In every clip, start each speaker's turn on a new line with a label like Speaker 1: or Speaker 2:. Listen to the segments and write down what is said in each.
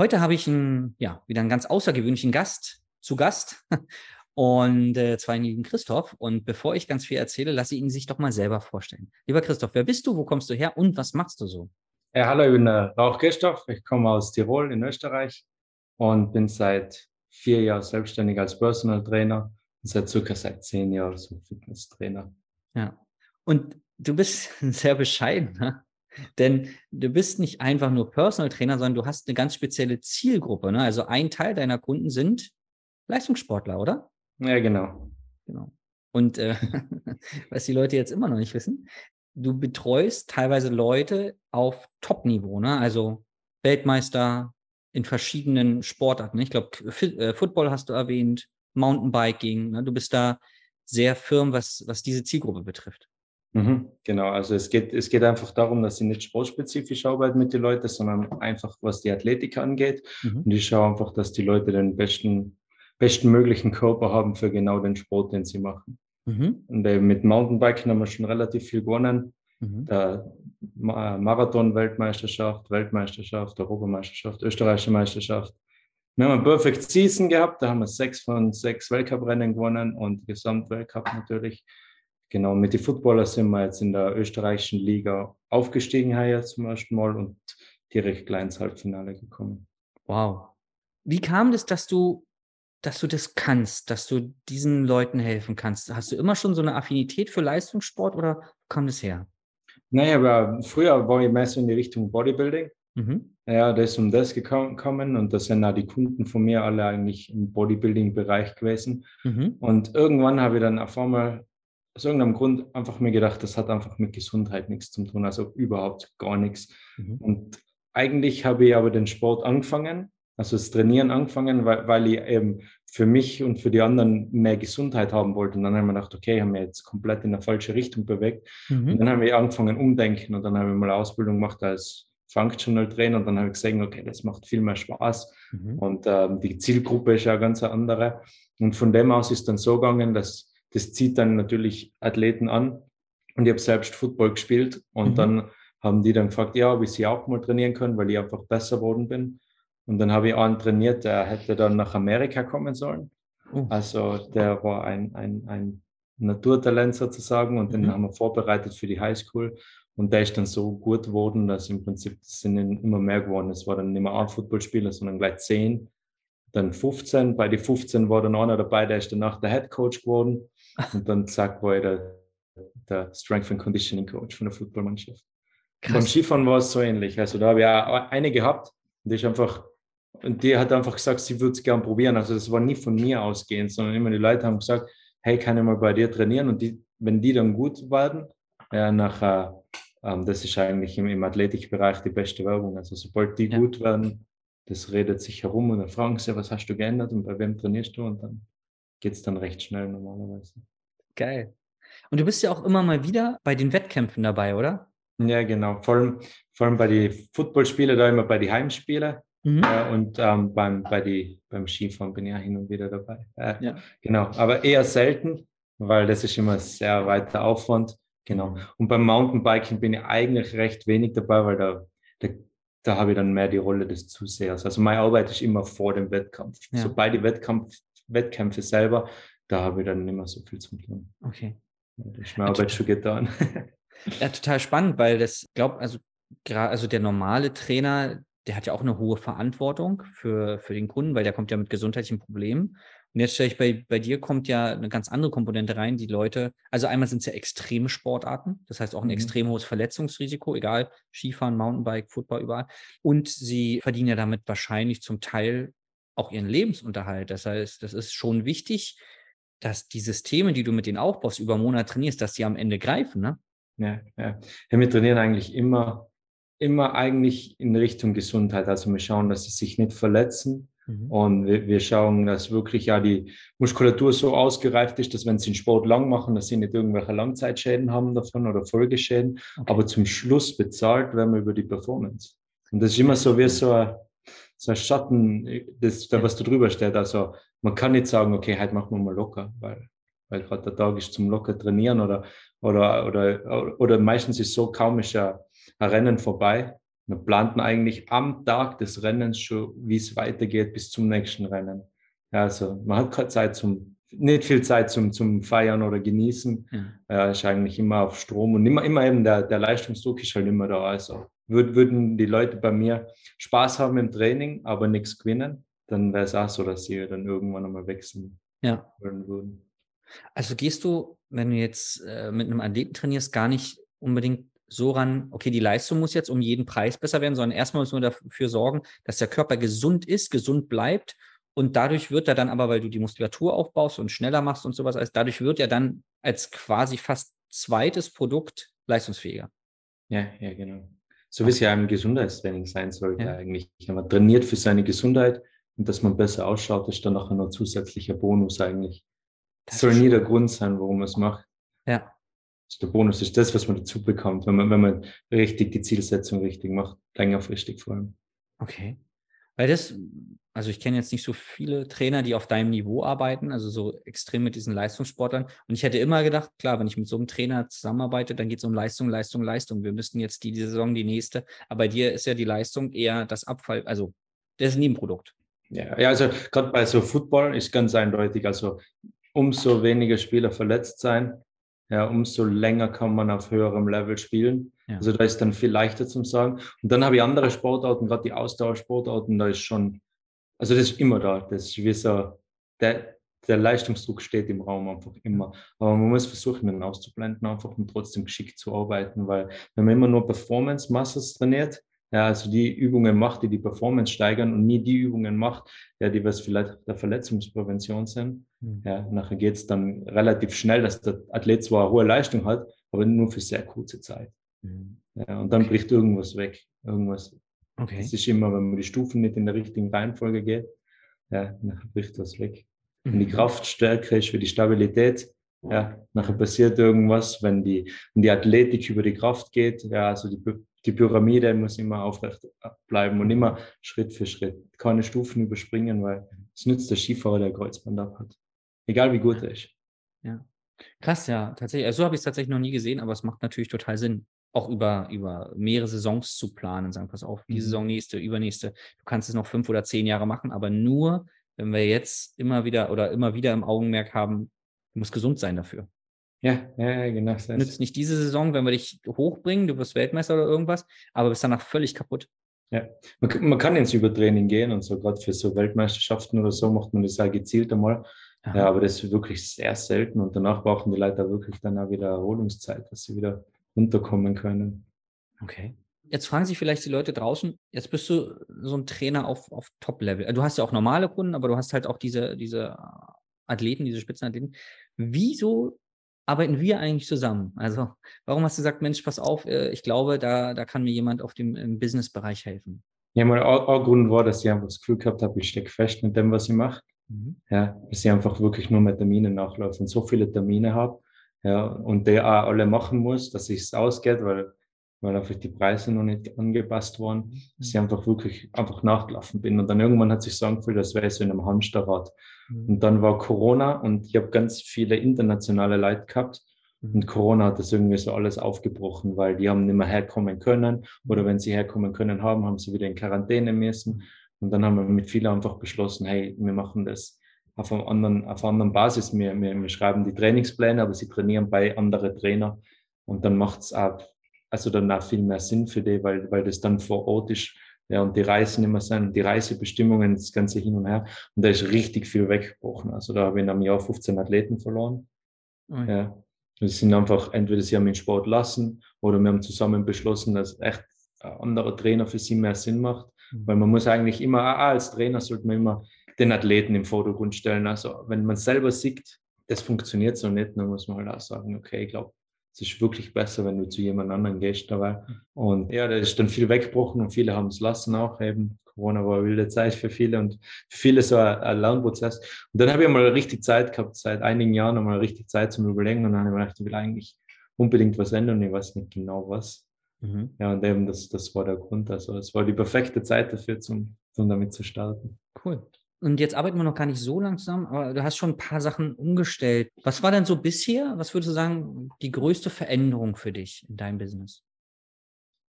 Speaker 1: Heute habe ich einen, ja, wieder einen ganz außergewöhnlichen Gast zu Gast und äh, zwar den lieben Christoph. Und bevor ich ganz viel erzähle, lasse ich ihn sich doch mal selber vorstellen. Lieber Christoph, wer bist du, wo kommst du her und was machst du so?
Speaker 2: Ja, hallo, ich bin der Rauch Christoph. Ich komme aus Tirol in Österreich und bin seit vier Jahren selbstständig als Personal Trainer und seit circa seit zehn Jahren so Fitnesstrainer.
Speaker 1: Ja. Und du bist sehr bescheiden. Ne? Denn du bist nicht einfach nur Personal Trainer, sondern du hast eine ganz spezielle Zielgruppe. Ne? Also ein Teil deiner Kunden sind Leistungssportler, oder?
Speaker 2: Ja, genau.
Speaker 1: Genau. Und äh, was die Leute jetzt immer noch nicht wissen, du betreust teilweise Leute auf Top-Niveau, ne? also Weltmeister in verschiedenen Sportarten. Ich glaube, äh, Football hast du erwähnt, Mountainbiking. Ne? Du bist da sehr firm, was, was diese Zielgruppe betrifft.
Speaker 2: Mhm, genau, also es geht, es geht einfach darum, dass ich nicht sportspezifisch arbeite mit den Leuten, sondern einfach, was die Athletik angeht. Mhm. Und ich schaue einfach, dass die Leute den besten, besten möglichen Körper haben für genau den Sport, den sie machen. Mhm. Und äh, mit Mountainbiken haben wir schon relativ viel gewonnen. Mhm. Der Marathon-Weltmeisterschaft, Weltmeisterschaft, Europameisterschaft, österreichische Meisterschaft. Wir haben eine Perfect Season gehabt, da haben wir sechs von sechs Weltcuprennen gewonnen und Gesamtweltcup natürlich. Genau, mit den Footballer sind wir jetzt in der österreichischen Liga aufgestiegen heuer zum ersten Mal und direkt gleich ins Halbfinale gekommen.
Speaker 1: Wow. Wie kam das, dass du, dass du das kannst, dass du diesen Leuten helfen kannst? Hast du immer schon so eine Affinität für Leistungssport oder kam das her?
Speaker 2: Naja, aber früher war ich mehr so in die Richtung Bodybuilding. Mhm. Ja, da ist um das gekommen und das sind auch die Kunden von mir alle eigentlich im Bodybuilding-Bereich gewesen. Mhm. Und irgendwann habe ich dann auf einmal aus irgendeinem Grund einfach mir gedacht, das hat einfach mit Gesundheit nichts zu tun, also überhaupt gar nichts. Mhm. Und eigentlich habe ich aber den Sport angefangen, also das Trainieren angefangen, weil, weil ich eben für mich und für die anderen mehr Gesundheit haben wollte. Und dann habe ich mir gedacht, okay, ich habe mich jetzt komplett in eine falsche Richtung bewegt. Mhm. Und dann habe ich angefangen umdenken und dann habe ich mal eine Ausbildung gemacht als Functional Trainer und dann habe ich gesehen, okay, das macht viel mehr Spaß mhm. und ähm, die Zielgruppe ist ja ganz eine andere. Und von dem aus ist dann so gegangen, dass das zieht dann natürlich Athleten an. Und ich habe selbst Football gespielt und mhm. dann haben die dann gefragt, ja, ob ich sie auch mal trainieren können, weil ich einfach besser geworden bin. Und dann habe ich einen trainiert, der hätte dann nach Amerika kommen sollen. Oh. Also der war ein, ein, ein Naturtalent sozusagen und mhm. den haben wir vorbereitet für die Highschool. Und der ist dann so gut geworden, dass im Prinzip sind immer mehr geworden. Es war dann nicht mehr ein Footballspieler, sondern gleich zehn, dann 15. Bei den 15 war dann einer dabei, der ist danach der Head Coach geworden. Und dann zack, war ich der, der Strength and Conditioning Coach von der Footballmannschaft. Beim Skifahren war es so ähnlich. Also da habe ich auch eine gehabt und die ist einfach, und die hat einfach gesagt, sie würde es gern probieren. Also das war nie von mir ausgehend, sondern immer die Leute haben gesagt, hey, kann ich mal bei dir trainieren? Und die, wenn die dann gut werden, ja, nachher, ähm, das ist eigentlich im, im Athletikbereich die beste Werbung. Also sobald die ja. gut werden, das redet sich herum und dann fragen sie, was hast du geändert und bei wem trainierst du? Und dann geht es dann recht schnell normalerweise.
Speaker 1: Geil. Und du bist ja auch immer mal wieder bei den Wettkämpfen dabei, oder?
Speaker 2: Ja, genau. Vor allem, vor allem bei den Footballspielen, da immer bei den Heimspielen. Mhm. Äh, und ähm, beim, bei die, beim Skifahren bin ich ja hin und wieder dabei. Äh, ja. Genau, aber eher selten. weil das ist immer sehr weiter Aufwand. Genau. Und beim Mountainbiking bin ich eigentlich recht wenig dabei, weil da, da, da habe ich dann mehr die Rolle des Zusehers. Also meine Arbeit ist immer vor dem Wettkampf. Ja. Sobald die Wettkampf, Wettkämpfe selber, da habe ich dann nicht mehr so viel zu tun.
Speaker 1: Okay.
Speaker 2: Ist meine Arbeit schon getan.
Speaker 1: Ja, total spannend, weil das, glaube also gerade, also der normale Trainer, der hat ja auch eine hohe Verantwortung für, für den Kunden, weil der kommt ja mit gesundheitlichen Problemen. Und jetzt stelle ich bei, bei dir kommt ja eine ganz andere Komponente rein, die Leute, also einmal sind es ja extreme Sportarten, das heißt auch ein mhm. extrem hohes Verletzungsrisiko, egal, Skifahren, Mountainbike, Football, überall. Und sie verdienen ja damit wahrscheinlich zum Teil auch ihren Lebensunterhalt. Das heißt, das ist schon wichtig, dass die Systeme, die du mit denen aufbaust, über Monate trainierst, dass die am Ende greifen, ne?
Speaker 2: Ja, ja. ja wir trainieren eigentlich immer, immer eigentlich in Richtung Gesundheit. Also wir schauen, dass sie sich nicht verletzen, Mhm. Und wir, wir, schauen, dass wirklich ja die Muskulatur so ausgereift ist, dass wenn sie den Sport lang machen, dass sie nicht irgendwelche Langzeitschäden haben davon oder Folgeschäden. Okay. Aber zum Schluss bezahlt werden wir über die Performance. Und das ist immer so wie so ein, so ein Schatten, das, da, was da drüber steht. Also man kann nicht sagen, okay, heute machen wir mal locker, weil, weil gerade der Tag ist zum locker trainieren oder, oder, oder, oder meistens ist so kaum ist ja ein Rennen vorbei, wir planten eigentlich am Tag des Rennens schon, wie es weitergeht bis zum nächsten Rennen. Ja, also man hat keine Zeit zum, nicht viel Zeit zum, zum Feiern oder Genießen. Ja. ja ist eigentlich immer auf Strom und immer, immer eben der, der Leistungsdruck ist halt immer da. Also würd, würden die Leute bei mir Spaß haben im Training, aber nichts gewinnen, dann wäre es auch so, dass sie dann irgendwann einmal wechseln
Speaker 1: ja. würden. Also gehst du, wenn du jetzt äh, mit einem Athleten trainierst, gar nicht unbedingt so ran, okay, die Leistung muss jetzt um jeden Preis besser werden, sondern erstmal müssen wir dafür sorgen, dass der Körper gesund ist, gesund bleibt. Und dadurch wird er dann aber, weil du die Muskulatur aufbaust und schneller machst und sowas, also dadurch wird er dann als quasi fast zweites Produkt leistungsfähiger.
Speaker 2: Ja, ja, genau. So wie es ja im Gesundheitstraining sein sollte ja. eigentlich. Wenn man trainiert für seine Gesundheit und dass man besser ausschaut, ist dann noch ein zusätzlicher Bonus eigentlich. Das soll nie der Grund sein, warum man es macht.
Speaker 1: Ja,
Speaker 2: der Bonus ist das, was man dazu bekommt, wenn man, wenn man richtig die Zielsetzung richtig macht, längerfristig vor allem.
Speaker 1: Okay. Weil das, also ich kenne jetzt nicht so viele Trainer, die auf deinem Niveau arbeiten, also so extrem mit diesen Leistungssportlern. Und ich hätte immer gedacht, klar, wenn ich mit so einem Trainer zusammenarbeite, dann geht es um Leistung, Leistung, Leistung. Wir müssten jetzt die, die Saison die nächste. Aber bei dir ist ja die Leistung eher das Abfall, also das Nebenprodukt.
Speaker 2: Ja, ja also gerade bei so Football ist ganz eindeutig, also umso weniger Spieler verletzt sein, ja, umso länger kann man auf höherem Level spielen. Ja. Also da ist dann viel leichter zum sagen. Und dann habe ich andere Sportarten, gerade die Ausdauersportarten, da ist schon, also das ist immer da. Das ist wie so, der, der Leistungsdruck steht im Raum einfach immer. Aber man muss versuchen, den auszublenden, einfach und trotzdem geschickt zu arbeiten, weil wenn man immer nur Performance-Muscles trainiert, ja, also die Übungen macht, die die Performance steigern und nie die Übungen macht, ja, die was vielleicht der Verletzungsprävention sind. Mhm. Ja, nachher geht es dann relativ schnell, dass der Athlet zwar eine hohe Leistung hat, aber nur für sehr kurze Zeit. Mhm. Ja, und dann okay. bricht irgendwas weg. Irgendwas. Okay. Das ist immer, wenn man die Stufen nicht in der richtigen Reihenfolge geht, ja, nachher bricht was weg. Mhm. Wenn die Kraft stärker ist für die Stabilität, ja, nachher passiert irgendwas, wenn die, wenn die Athletik über die Kraft geht, ja, also die die Pyramide muss immer aufrecht bleiben und immer Schritt für Schritt. Keine Stufen überspringen, weil es nützt der Skifahrer, der Kreuzband ab hat. Egal wie gut er ist.
Speaker 1: Ja. Krass, ja, tatsächlich. Also so habe ich es tatsächlich noch nie gesehen, aber es macht natürlich total Sinn, auch über, über mehrere Saisons zu planen. Sagen, pass auf, diese mhm. Saison, nächste, übernächste. Du kannst es noch fünf oder zehn Jahre machen, aber nur, wenn wir jetzt immer wieder oder immer wieder im Augenmerk haben, du musst gesund sein dafür.
Speaker 2: Ja, ja, genau. Das
Speaker 1: Nützt nicht diese Saison, wenn wir dich hochbringen, du wirst Weltmeister oder irgendwas, aber bist danach völlig kaputt.
Speaker 2: Ja, man, man kann ins Übertraining gehen und so, gerade für so Weltmeisterschaften oder so macht man das ja gezielt einmal. Ja, aber das ist wirklich sehr selten und danach brauchen die Leute wirklich dann auch wieder Erholungszeit, dass sie wieder runterkommen können.
Speaker 1: Okay. Jetzt fragen sich vielleicht die Leute draußen, jetzt bist du so ein Trainer auf, auf Top-Level. Du hast ja auch normale Kunden, aber du hast halt auch diese, diese Athleten, diese Spitzenathleten. Wieso arbeiten wir eigentlich zusammen? Also, warum hast du gesagt, Mensch, pass auf, äh, ich glaube, da, da kann mir jemand auf dem Business-Bereich helfen?
Speaker 2: Ja, mein Grund war, dass ich einfach das Gefühl gehabt habe, ich stecke fest mit dem, was ich mache. Mhm. Ja, dass ich einfach wirklich nur mit Terminen nachlaufe und so viele Termine habe ja, und der auch alle machen muss, dass es ausgeht, weil weil einfach die Preise noch nicht angepasst waren, dass ich einfach wirklich einfach nachgelaufen bin. Und dann irgendwann hat sich so angefühlt, als wäre ich so in einem Hamsterrad. Mhm. Und dann war Corona und ich habe ganz viele internationale Leute gehabt. Mhm. Und Corona hat das irgendwie so alles aufgebrochen, weil die haben nicht mehr herkommen können. Oder wenn sie herkommen können haben, haben sie wieder in Quarantäne müssen. Und dann haben wir mit vielen einfach beschlossen, hey, wir machen das auf einer anderen, auf einer anderen Basis. Wir, wir, wir schreiben die Trainingspläne, aber sie trainieren bei anderen Trainer. Und dann macht es auch also dann auch viel mehr Sinn für die, weil, weil das dann vor Ort ist. Ja, und die Reisen immer sein, die Reisebestimmungen, das ganze hin und her. Und da ist richtig viel weggebrochen. Also da habe ich in einem Jahr 15 Athleten verloren. Ja. ja. Das sind einfach, entweder sie haben den Sport lassen oder wir haben zusammen beschlossen, dass echt ein anderer Trainer für sie mehr Sinn macht. Mhm. Weil man muss eigentlich immer, als Trainer sollte man immer den Athleten im Vordergrund stellen. Also wenn man selber sieht, das funktioniert so nicht, dann muss man halt auch sagen, okay, ich glaube, es ist wirklich besser, wenn du zu jemand anderem gehst dabei. Und ja, da ist dann viel weggebrochen und viele haben es lassen auch eben. Corona war eine wilde Zeit für viele und für viele so ein, ein Lernprozess. Und dann habe ich mal richtig Zeit gehabt, seit einigen Jahren einmal richtig Zeit zum Überlegen und dann habe ich gedacht, ich will eigentlich unbedingt was ändern und ich weiß nicht genau was. Mhm. Ja, und eben das, das war der Grund. Also es war die perfekte Zeit dafür, zum, um damit zu starten.
Speaker 1: Cool. Und jetzt arbeiten wir noch gar nicht so lang zusammen, aber du hast schon ein paar Sachen umgestellt. Was war denn so bisher, was würdest du sagen, die größte Veränderung für dich in deinem Business?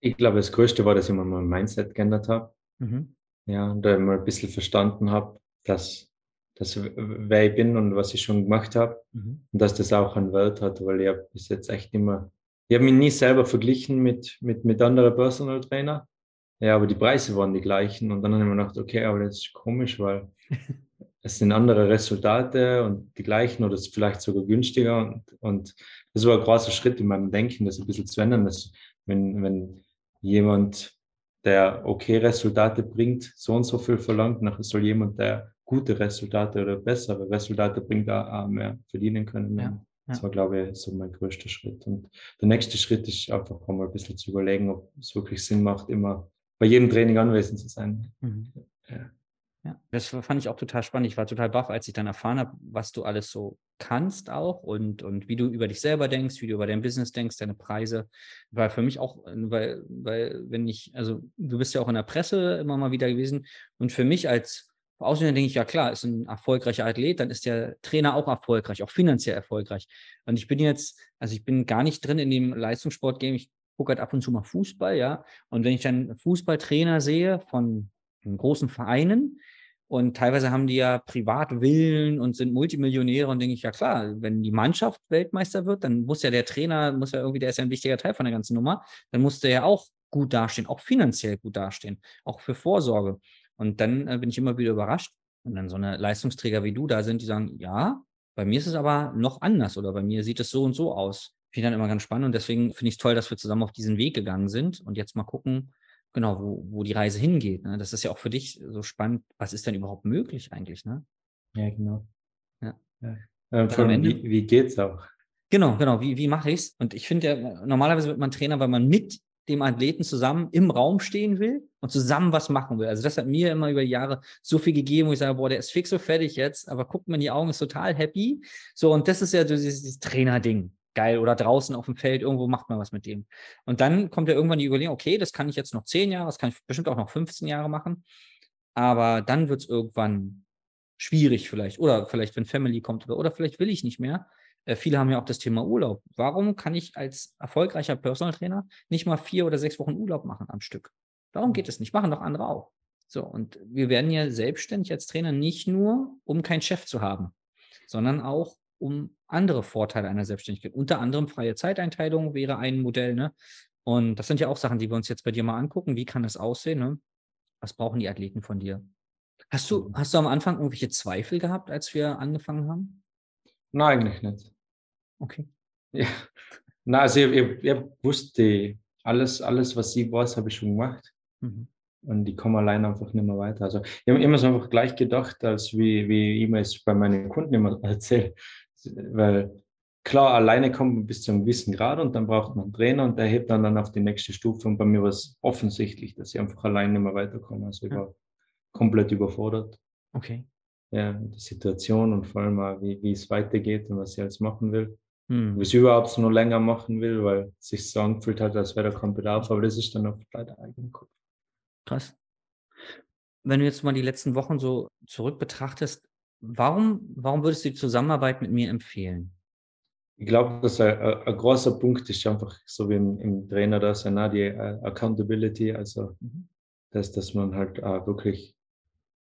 Speaker 2: Ich glaube, das Größte war, dass ich mal mein Mindset geändert habe. Mhm. Ja, und da mal ein bisschen verstanden habe, dass, dass wer ich bin und was ich schon gemacht habe mhm. und dass das auch einen Wert hat, weil ich habe bis jetzt echt immer, ich habe mich nie selber verglichen mit, mit, mit anderen Personal Trainer. Ja, aber die Preise waren die gleichen und dann habe ich mir gedacht, okay, aber das ist komisch, weil es sind andere Resultate und die gleichen oder vielleicht sogar günstiger. Und, und das war ein großer Schritt in meinem Denken, das ein bisschen zu ändern. Dass wenn, wenn jemand, der okay Resultate bringt, so und so viel verlangt, nachher soll jemand, der gute Resultate oder bessere Resultate bringt, auch mehr verdienen können. Ja. Das war, glaube ich, so mein größter Schritt. Und der nächste Schritt ist einfach mal ein bisschen zu überlegen, ob es wirklich Sinn macht, immer bei jedem Training anwesend zu sein. Mhm.
Speaker 1: Ja. Ja, das fand ich auch total spannend. Ich war total baff, als ich dann erfahren habe, was du alles so kannst auch und, und wie du über dich selber denkst, wie du über dein Business denkst, deine Preise. War für mich auch, weil, weil, wenn ich, also du bist ja auch in der Presse immer mal wieder gewesen und für mich als Außerdem denke ich, ja klar, ist ein erfolgreicher Athlet, dann ist der Trainer auch erfolgreich, auch finanziell erfolgreich. Und ich bin jetzt, also ich bin gar nicht drin in dem Leistungssport-Game. Ich gucke halt ab und zu mal Fußball, ja. Und wenn ich dann Fußballtrainer sehe von großen Vereinen. Und teilweise haben die ja Privatvillen und sind Multimillionäre und denke ich, ja klar, wenn die Mannschaft Weltmeister wird, dann muss ja der Trainer, muss ja irgendwie, der ist ja ein wichtiger Teil von der ganzen Nummer, dann muss der ja auch gut dastehen, auch finanziell gut dastehen, auch für Vorsorge. Und dann äh, bin ich immer wieder überrascht, wenn dann so eine Leistungsträger wie du da sind, die sagen, ja, bei mir ist es aber noch anders oder bei mir sieht es so und so aus. Finde ich dann immer ganz spannend und deswegen finde ich es toll, dass wir zusammen auf diesen Weg gegangen sind und jetzt mal gucken, genau, wo, wo die Reise hingeht. Ne? Das ist ja auch für dich so spannend. Was ist denn überhaupt möglich eigentlich? Ne?
Speaker 2: Ja, genau. Ja. ja. Ähm, von, wie, wie geht's auch?
Speaker 1: Genau, genau. Wie, wie mache ich es? Und ich finde ja, normalerweise wird man Trainer, weil man mit dem Athleten zusammen im Raum stehen will und zusammen was machen will. Also das hat mir immer über die Jahre so viel gegeben, wo ich sage, boah, der ist fix so fertig jetzt, aber guckt mir in die Augen, ist total happy. So, und das ist ja so dieses, dieses Trainer-Ding geil. Oder draußen auf dem Feld, irgendwo macht man was mit dem. Und dann kommt ja irgendwann die Überlegung, okay, das kann ich jetzt noch zehn Jahre, das kann ich bestimmt auch noch 15 Jahre machen. Aber dann wird es irgendwann schwierig vielleicht. Oder vielleicht, wenn Family kommt oder, oder vielleicht will ich nicht mehr. Äh, viele haben ja auch das Thema Urlaub. Warum kann ich als erfolgreicher Personal Trainer nicht mal vier oder sechs Wochen Urlaub machen am Stück? Warum geht es nicht? Machen doch andere auch. So, und wir werden ja selbstständig als Trainer nicht nur, um keinen Chef zu haben, sondern auch, um andere Vorteile einer Selbstständigkeit. Unter anderem freie Zeiteinteilung wäre ein Modell. Ne? Und das sind ja auch Sachen, die wir uns jetzt bei dir mal angucken. Wie kann das aussehen? Ne? Was brauchen die Athleten von dir? Hast du, mhm. hast du am Anfang irgendwelche Zweifel gehabt, als wir angefangen haben?
Speaker 2: Nein, eigentlich nicht.
Speaker 1: Okay.
Speaker 2: Ja. Na, also ich, ich, ich wusste alles, alles, was sie weiß, habe ich schon gemacht. Mhm. Und ich komme allein einfach nicht mehr weiter. Also ich habe immer so einfach gleich gedacht, als wie, wie ich mir es bei meinen Kunden immer erzähle. Weil klar, alleine kommt man bis zu einem gewissen Grad und dann braucht man einen Trainer und der hebt dann, dann auf die nächste Stufe. Und bei mir war es offensichtlich, dass ich einfach alleine nicht mehr weiterkomme. Also ich war komplett überfordert.
Speaker 1: Okay.
Speaker 2: Ja, die Situation und vor allem auch, wie, wie es weitergeht und was ich alles machen will. hm. wo ich es überhaupt nur länger machen will, weil es sich so angefühlt hat, als wäre da kein Bedarf, aber das ist dann oft leider eigenen Kopf.
Speaker 1: Krass. Wenn du jetzt mal die letzten Wochen so zurück betrachtest, warum, warum würdest du die Zusammenarbeit mit mir empfehlen?
Speaker 2: Ich glaube, dass ein, ein, großer Punkt ist einfach, so wie im, im Trainer das, ja, die uh, Accountability, also mhm. dass, dass man halt uh, wirklich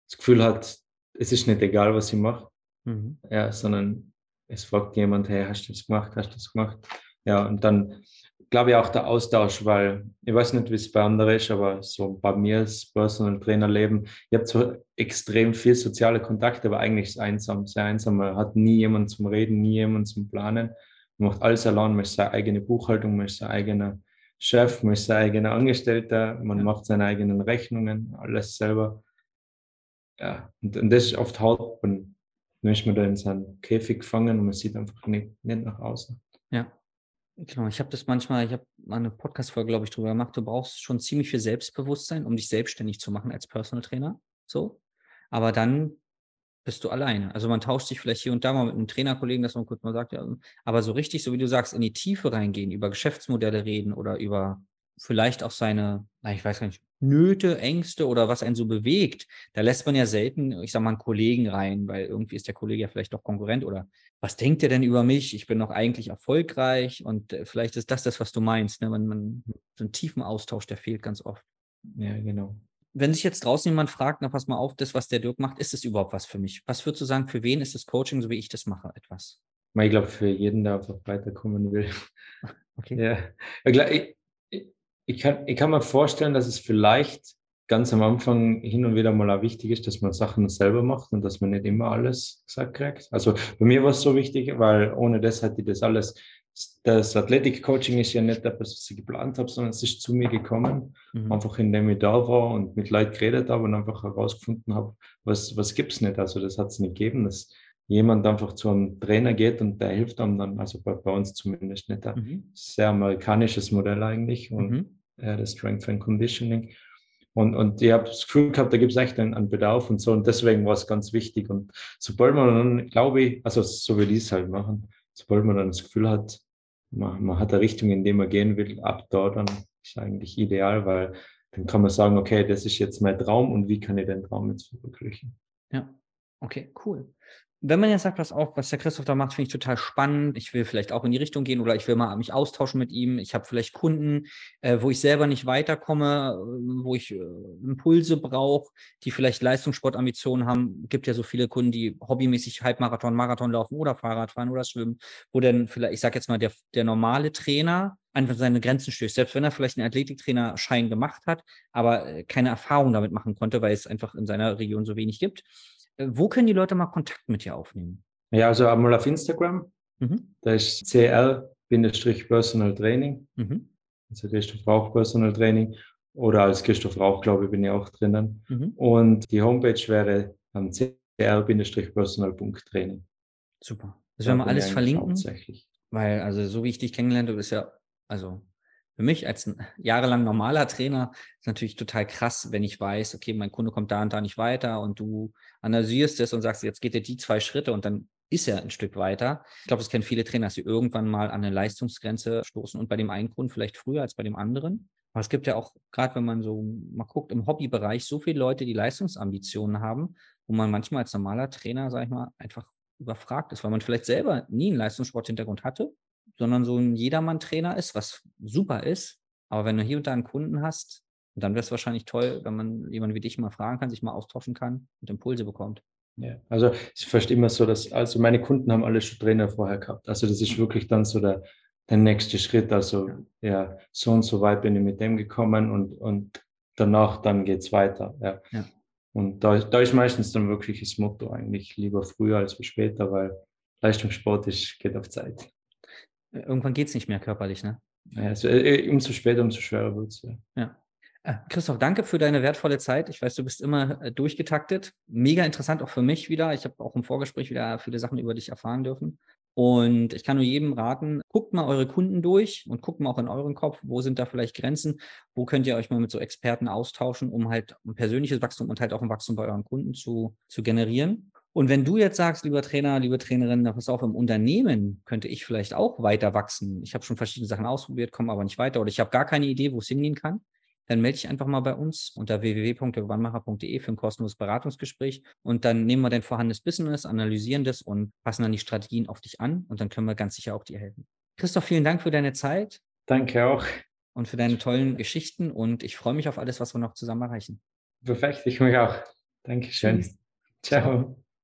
Speaker 2: das Gefühl hat, es ist nicht egal, was ich mache, mhm. ja, sondern es fragt jemand, hey, hast du das gemacht, hast du das gemacht? Ja, und dann glaube ich auch der Austausch, weil ich weiß nicht, wie es bei anderen ist, aber so bei mir ist Personal Trainer Leben, ich habe zwar extrem viel soziale Kontakte, aber eigentlich ist es einsam, sehr einsam. Man hat nie jemanden zum Reden, nie jemanden zum Planen. Man macht alles allein, man ist seine eigene Buchhaltung, man ist sein eigener Chef, man ist sein eigener Angestellter, man macht seine eigenen Rechnungen, alles selber. Ja, und, und das ist oft hart, dann ist man da in seinem Käfig gefangen und man sieht einfach nicht, nicht nach außen.
Speaker 1: Ja. Genau, ich habe das manchmal, ich habe mal eine Podcast-Folge, glaube ich, drüber gemacht. Du brauchst schon ziemlich viel Selbstbewusstsein, um dich selbstständig zu machen als Personal Trainer. So. Aber dann bist du alleine. Also man tauscht sich vielleicht hier und da mal mit einem Trainerkollegen, dass man kurz mal sagt, ja, aber so richtig, so wie du sagst, in die Tiefe reingehen, über Geschäftsmodelle reden oder über vielleicht auch seine, ich weiß gar nicht, Nöte, Ängste oder was einen so bewegt, da lässt man ja selten, ich sag mal, einen Kollegen rein, weil irgendwie ist der Kollege ja vielleicht doch Konkurrent oder was denkt er denn über mich? Ich bin doch eigentlich erfolgreich und äh, vielleicht ist das das, was du meinst. Ne? Man, man, so einen tiefen Austausch, der fehlt ganz oft.
Speaker 2: Ja, genau.
Speaker 1: Wenn sich jetzt draußen jemand fragt, na pass mal auf, das, was der Dirk macht, ist es überhaupt was für mich? Was würdest du sagen, für wen ist das Coaching, so wie ich das mache, etwas?
Speaker 2: Ich glaube, für jeden, der einfach weiterkommen will. Okay. Ja. Ich, kann, ich kann mir vorstellen, dass es vielleicht ganz am Anfang hin und wieder mal auch wichtig ist, dass man Sachen selber macht und dass man nicht immer alles gesagt kriegt. Also bei mir war es so wichtig, weil ohne das hätte ich das alles, das Athletik-Coaching ist ja nicht das, was ich geplant habe, sondern es ist zu mir gekommen, mhm. einfach indem ich da war und mit Leuten geredet habe und einfach herausgefunden habe, was, was gibt es nicht. Also das hat es nicht gegeben, dass jemand einfach zu einem Trainer geht und der hilft einem dann, also bei, bei uns zumindest nicht. Ein mhm. sehr amerikanisches Modell eigentlich und mhm äh, das Strength and Conditioning. Und, und ich habe das Gefühl gehabt, da gibt es echt einen, einen, Bedarf und so. Und deswegen war es ganz wichtig. Und sobald man dann, glaube ich, also so wie die es halt machen, sobald man dann das Gefühl hat, man, man hat eine Richtung, in die man gehen will, ab da, dann ist eigentlich ideal, weil dann kann man sagen, okay, das ist jetzt mein Traum und wie kann ich den Traum jetzt verwirklichen?
Speaker 1: Ja, okay, cool wenn man jetzt sagt, was auch, was der Christoph da macht, finde ich total spannend. Ich will vielleicht auch in die Richtung gehen oder ich will mal mich austauschen mit ihm. Ich habe vielleicht Kunden, äh, wo ich selber nicht weiterkomme, äh, wo ich äh, Impulse brauche, die vielleicht Leistungssportambitionen haben. Gibt ja so viele Kunden, die hobbymäßig Halbmarathon, Marathon laufen oder Fahrrad fahren oder schwimmen, wo dann vielleicht, ich sage jetzt mal, der, der normale Trainer einfach seine Grenzen stößt, selbst wenn er vielleicht einen Athletiktrainer-Schein gemacht hat, aber äh, keine Erfahrung damit machen konnte, weil es einfach in seiner Region so wenig gibt wo können die Leute mal Kontakt mit dir aufnehmen?
Speaker 2: Ja, also einmal auf Instagram. Mhm. Da ist CL-Personal Training. Mhm. Also Christoph Rauch Personal Training. Oder als Christoph Rauch, glaube ich, bin ich auch drinnen. Mhm. Und die Homepage wäre am cl-personal.training.
Speaker 1: Super. Das werden wir alles verlinken. Weil, also so wie ich dich kennengelernt habe, ist ja, also für mich als jahrelang normaler Trainer ist natürlich total krass, wenn ich weiß, okay, mein Kunde kommt da und da nicht weiter und du analysierst es und sagst, jetzt geht er die zwei Schritte und dann ist er ein Stück weiter. Ich glaube, das kennen viele Trainer, dass sie irgendwann mal an eine Leistungsgrenze stoßen und bei dem einen Kunden vielleicht früher als bei dem anderen. Aber es gibt ja auch, gerade wenn man so mal guckt, im Hobbybereich so viele Leute, die Leistungsambitionen haben, wo man manchmal als normaler Trainer, sag ich mal, einfach überfragt ist, weil man vielleicht selber nie einen Leistungssporthintergrund hatte sondern so ein Jedermann-Trainer ist, was super ist. Aber wenn du hier und da einen Kunden hast, dann wäre es wahrscheinlich toll, wenn man jemanden wie dich mal fragen kann, sich mal austauschen kann und Impulse bekommt.
Speaker 2: Ja, also ich verstehe immer so, dass, also meine Kunden haben alle schon Trainer vorher gehabt. Also das ist wirklich dann so der, der nächste Schritt. Also ja, so und so weit bin ich mit dem gekommen und, und danach dann geht es weiter. Ja. ja. Und da, da ist meistens dann wirklich das Motto eigentlich lieber früher als später, weil Leistungssport ist, geht auf Zeit.
Speaker 1: Irgendwann geht es nicht mehr körperlich, ne?
Speaker 2: Ja, also, äh, umso später, umso schwerer wird es. Ja.
Speaker 1: ja. Äh, Christoph, danke für deine wertvolle Zeit. Ich weiß, du bist immer äh, durchgetaktet. Mega interessant auch für mich wieder. Ich habe auch im Vorgespräch wieder viele Sachen über dich erfahren dürfen. Und ich kann nur jedem raten, guckt mal eure Kunden durch und guckt mal auch in euren Kopf, wo sind da vielleicht Grenzen, wo könnt ihr euch mal mit so Experten austauschen, um halt ein persönliches Wachstum und halt auch ein Wachstum bei euren Kunden zu, zu generieren. Und wenn du jetzt sagst, lieber Trainer, liebe Trainerin, pass auf, im Unternehmen könnte ich vielleicht auch weiter wachsen. Ich habe schon verschiedene Sachen ausprobiert, komme aber nicht weiter oder ich habe gar keine Idee, wo es hingehen kann. Dann melde dich einfach mal bei uns unter www.wannmacher.de für ein kostenloses Beratungsgespräch und dann nehmen wir dein vorhandenes Business, analysieren das und passen dann die Strategien auf dich an und dann können wir ganz sicher auch dir helfen. Christoph, vielen Dank für deine Zeit.
Speaker 2: Danke auch.
Speaker 1: Und für deine tollen Geschichten und ich freue mich auf alles, was wir noch zusammen erreichen.
Speaker 2: Perfekt, ich mich auch. Dankeschön. Ciao.